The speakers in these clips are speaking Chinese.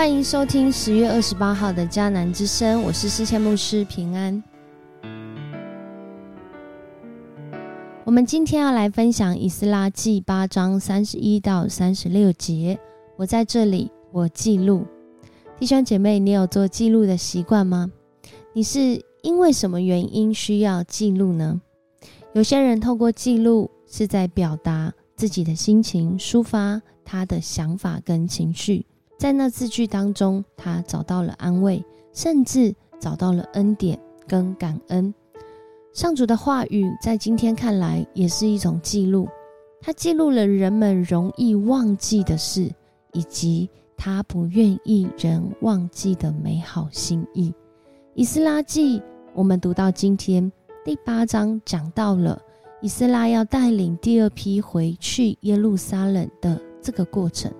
欢迎收听十月二十八号的迦南之声，我是思谦牧师平安。我们今天要来分享以斯拉记八章三十一到三十六节。我在这里，我记录。弟兄姐妹，你有做记录的习惯吗？你是因为什么原因需要记录呢？有些人透过记录是在表达自己的心情，抒发他的想法跟情绪。在那字句当中，他找到了安慰，甚至找到了恩典跟感恩。上主的话语在今天看来也是一种记录，它记录了人们容易忘记的事，以及他不愿意人忘记的美好心意。以斯拉记，我们读到今天第八章，讲到了以斯拉要带领第二批回去耶路撒冷的这个过程。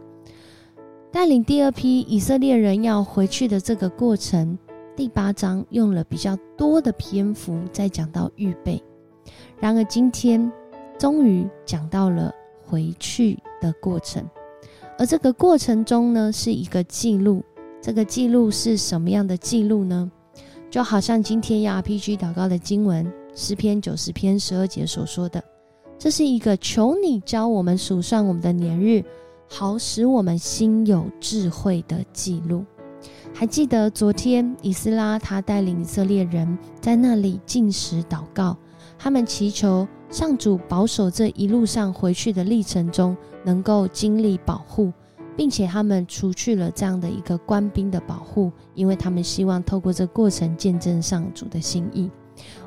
带领第二批以色列人要回去的这个过程，第八章用了比较多的篇幅在讲到预备。然而今天终于讲到了回去的过程，而这个过程中呢，是一个记录。这个记录是什么样的记录呢？就好像今天要 RPG 祷告的经文诗篇九十篇十二节所说的，这是一个求你教我们数算我们的年日。好使我们心有智慧的记录。还记得昨天以斯拉他带领以色列人在那里进食祷告，他们祈求上主保守这一路上回去的历程中能够经历保护，并且他们除去了这样的一个官兵的保护，因为他们希望透过这过程见证上主的心意。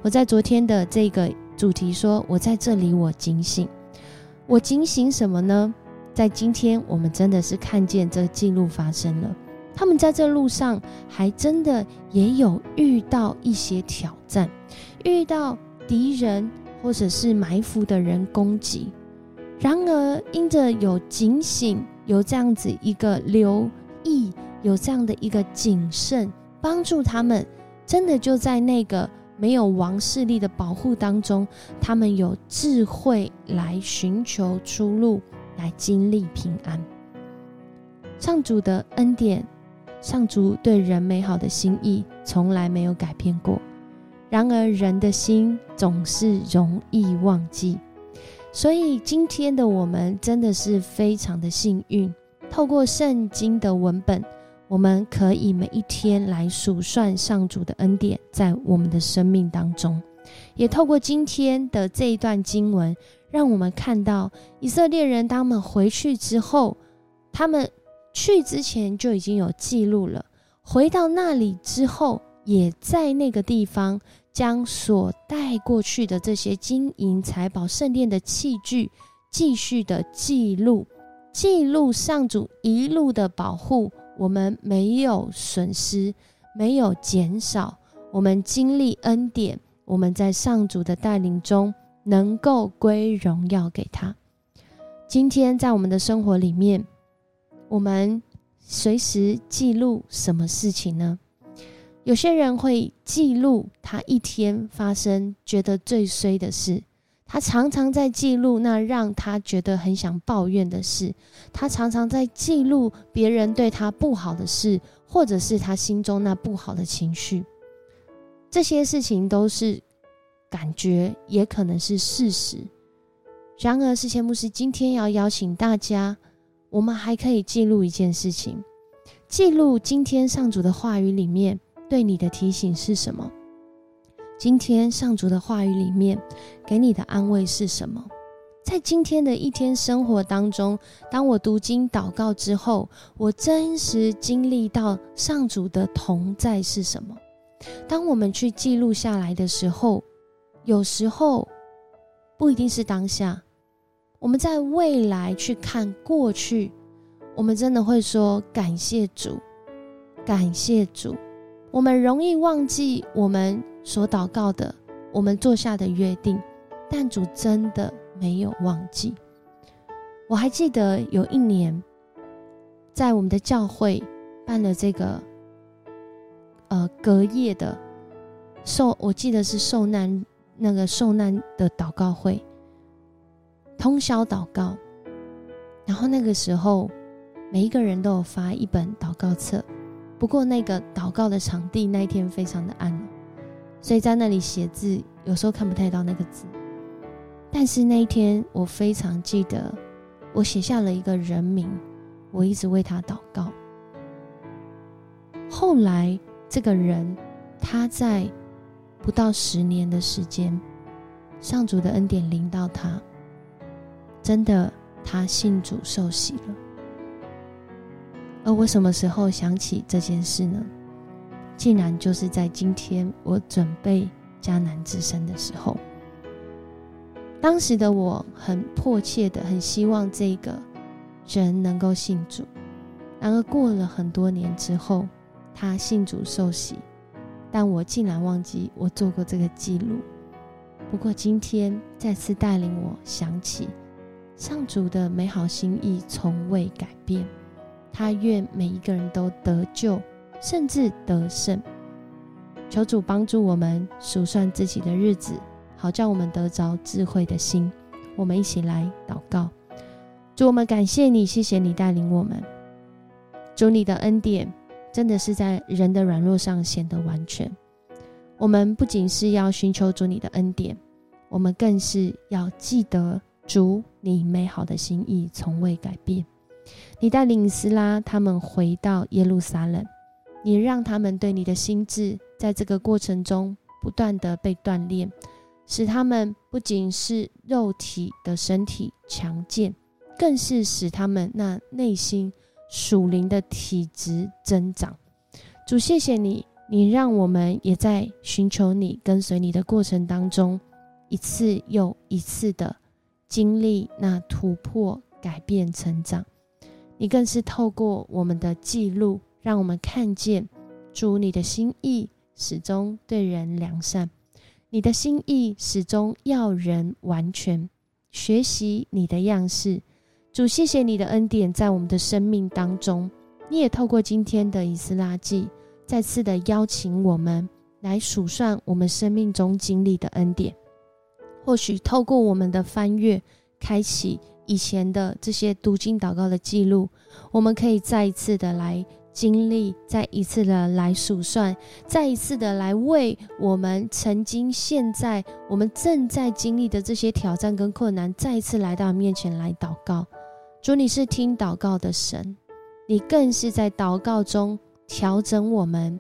我在昨天的这个主题说：“我在这里，我警醒。我警醒什么呢？”在今天，我们真的是看见这记录发生了。他们在这路上还真的也有遇到一些挑战，遇到敌人或者是埋伏的人攻击。然而，因着有警醒，有这样子一个留意，有这样的一个谨慎，帮助他们，真的就在那个没有王势力的保护当中，他们有智慧来寻求出路。来经历平安，上主的恩典，上主对人美好的心意从来没有改变过。然而人的心总是容易忘记，所以今天的我们真的是非常的幸运。透过圣经的文本，我们可以每一天来数算上主的恩典在我们的生命当中，也透过今天的这一段经文。让我们看到以色列人，当他们回去之后，他们去之前就已经有记录了。回到那里之后，也在那个地方将所带过去的这些金银财宝、圣殿的器具，继续的记录，记录上主一路的保护，我们没有损失，没有减少，我们经历恩典，我们在上主的带领中。能够归荣耀给他。今天在我们的生活里面，我们随时记录什么事情呢？有些人会记录他一天发生觉得最衰的事，他常常在记录那让他觉得很想抱怨的事，他常常在记录别人对他不好的事，或者是他心中那不好的情绪。这些事情都是。感觉也可能是事实。然而，世前牧师今天要邀请大家，我们还可以记录一件事情：记录今天上主的话语里面对你的提醒是什么？今天上主的话语里面给你的安慰是什么？在今天的一天生活当中，当我读经祷告之后，我真实经历到上主的同在是什么？当我们去记录下来的时候。有时候不一定是当下，我们在未来去看过去，我们真的会说感谢主，感谢主。我们容易忘记我们所祷告的，我们做下的约定，但主真的没有忘记。我还记得有一年，在我们的教会办了这个呃隔夜的受，我记得是受难。那个受难的祷告会，通宵祷告，然后那个时候每一个人都有发一本祷告册。不过那个祷告的场地那一天非常的暗，所以在那里写字有时候看不太到那个字。但是那一天我非常记得，我写下了一个人名，我一直为他祷告。后来这个人他在不到十年的时间，上主的恩典临到他，真的他信主受洗了。而我什么时候想起这件事呢？竟然就是在今天我准备迦南之声的时候。当时的我很迫切的、很希望这个人能够信主。然而过了很多年之后，他信主受洗，但我竟然忘记我做过这个记录。不过今天再次带领我想起上主的美好心意从未改变。他愿每一个人都得救，甚至得胜。求主帮助我们数算自己的日子，好叫我们得着智慧的心。我们一起来祷告：主，我们感谢你，谢谢你带领我们。主，你的恩典真的是在人的软弱上显得完全。我们不仅是要寻求主你的恩典，我们更是要记得主你美好的心意从未改变。你带领斯拉他们回到耶路撒冷，你让他们对你的心智在这个过程中不断的被锻炼，使他们不仅是肉体的身体强健，更是使他们那内心属灵的体质增长。主，谢谢你，你让我们也在寻求你、跟随你的过程当中，一次又一次的经历那突破、改变、成长。你更是透过我们的记录，让我们看见主你的心意始终对人良善，你的心意始终要人完全学习你的样式。主，谢谢你的恩典在我们的生命当中。你也透过今天的以斯拉记，再次的邀请我们来数算我们生命中经历的恩典。或许透过我们的翻阅，开启。以前的这些读经祷告的记录，我们可以再一次的来经历，再一次的来数算，再一次的来为我们曾经、现在、我们正在经历的这些挑战跟困难，再一次来到面前来祷告。主，你是听祷告的神，你更是在祷告中调整我们，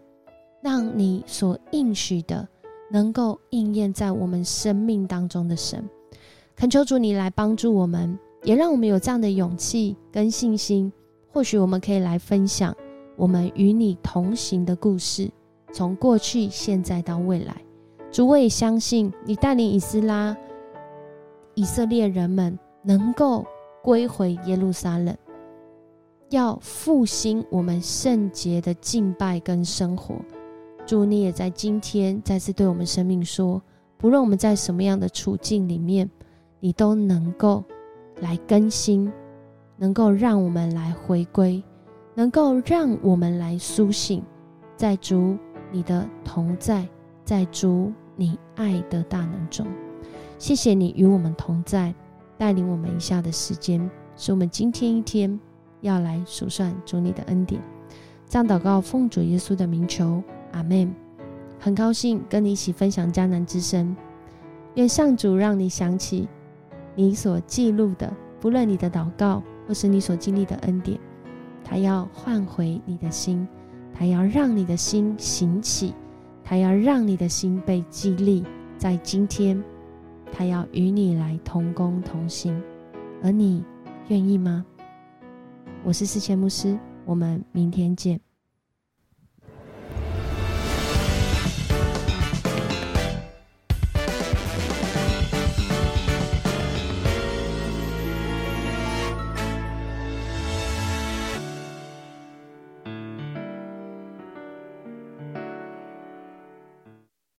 让你所应许的能够应验在我们生命当中的神。恳求主你来帮助我们。也让我们有这样的勇气跟信心，或许我们可以来分享我们与你同行的故事，从过去、现在到未来。主，我也相信你带领以斯拉、以色列人们能够归回耶路撒冷，要复兴我们圣洁的敬拜跟生活。主，你也在今天再次对我们生命说，不论我们在什么样的处境里面，你都能够。来更新，能够让我们来回归，能够让我们来苏醒，在主你的同在，在主你爱的大能中。谢谢你与我们同在，带领我们一下的时间，是我们今天一天要来数算主你的恩典。这样祷告，奉主耶稣的名求，阿门。很高兴跟你一起分享迦南之声，愿上主让你想起。你所记录的，不论你的祷告或是你所经历的恩典，他要换回你的心，他要让你的心醒起，他要让你的心被激励。在今天，他要与你来同工同行，而你愿意吗？我是思谦牧师，我们明天见。